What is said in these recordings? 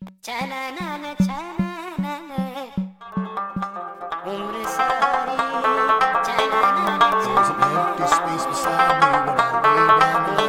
There's an empty space beside me when I lay down.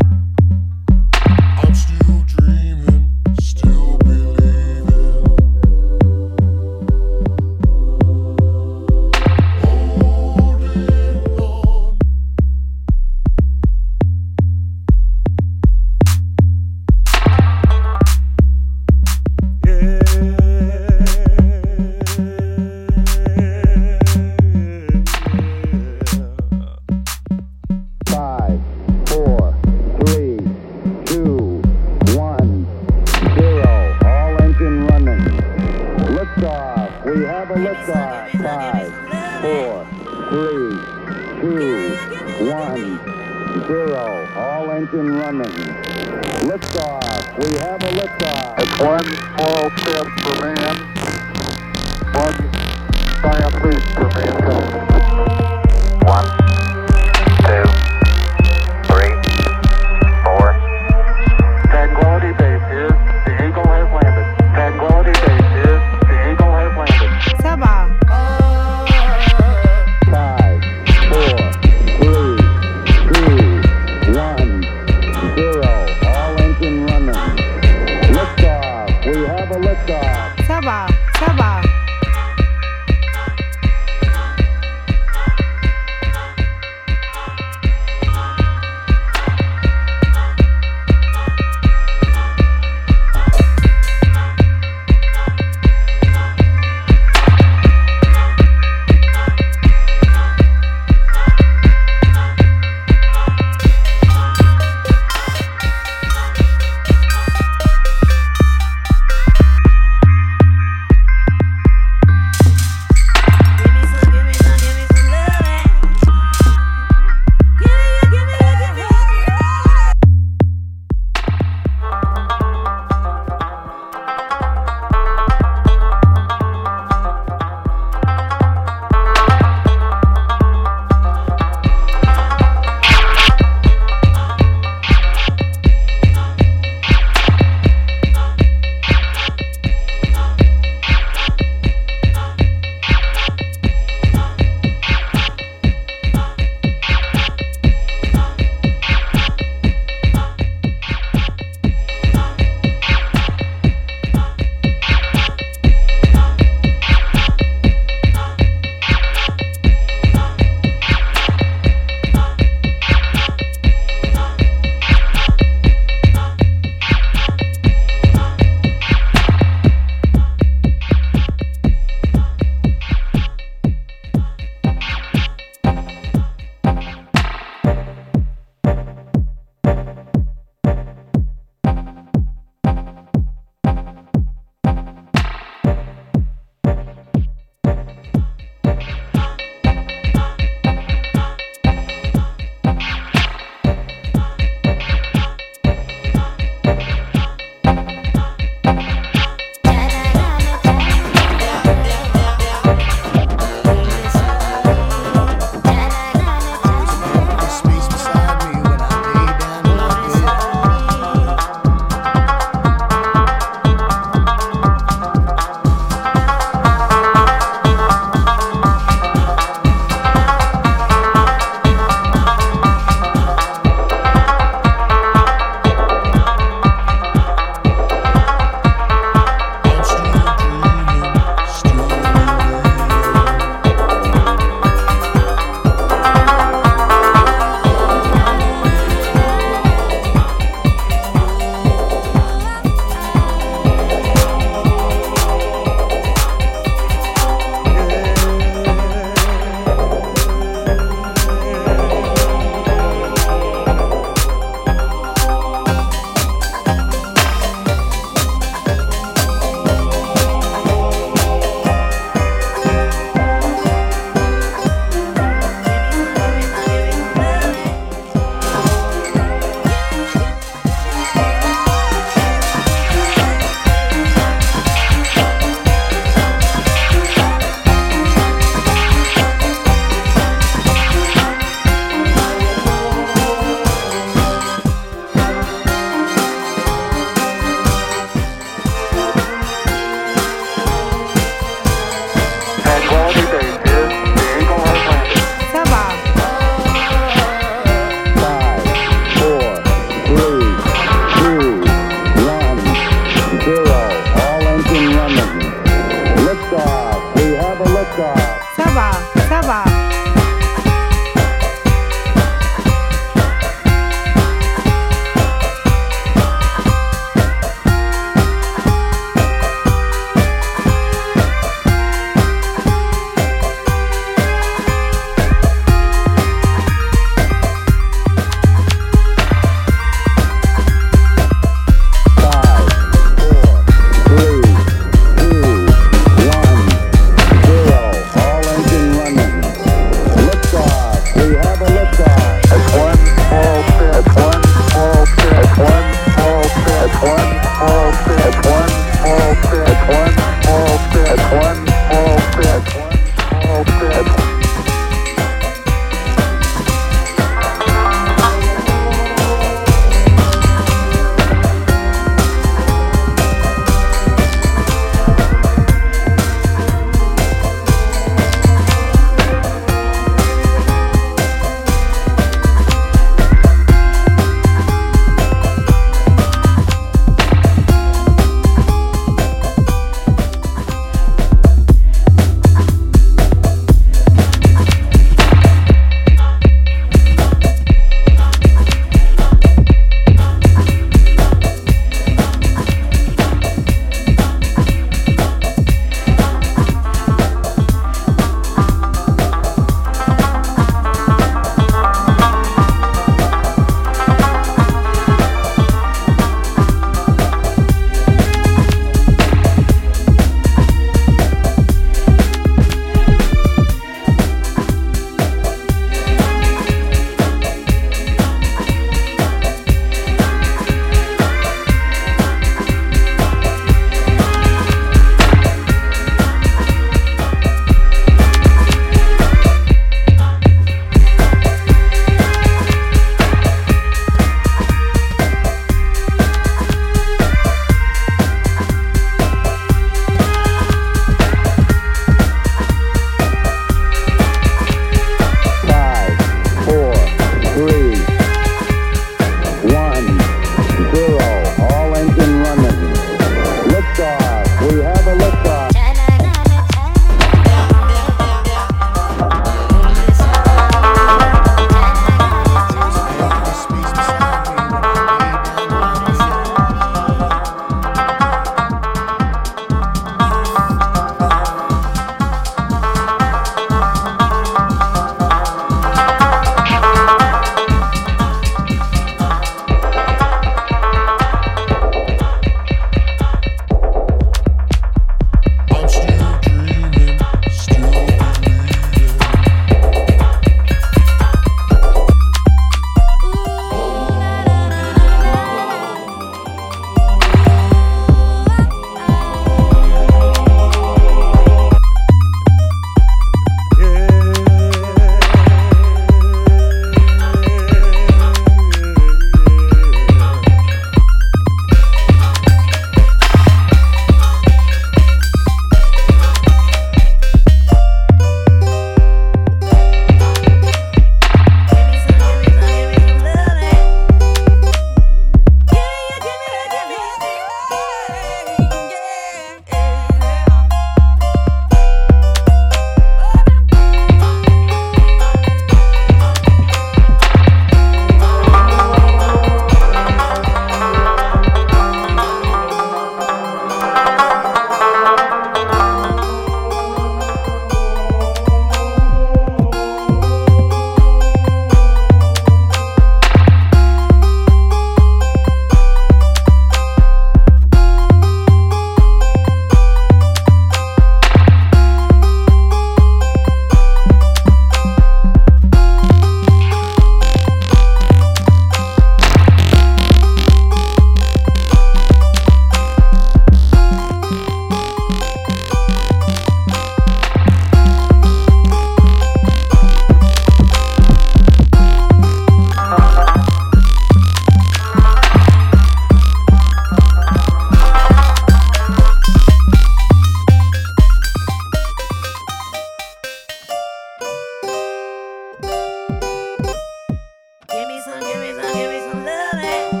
Some, give me some, give me some loving. Eh?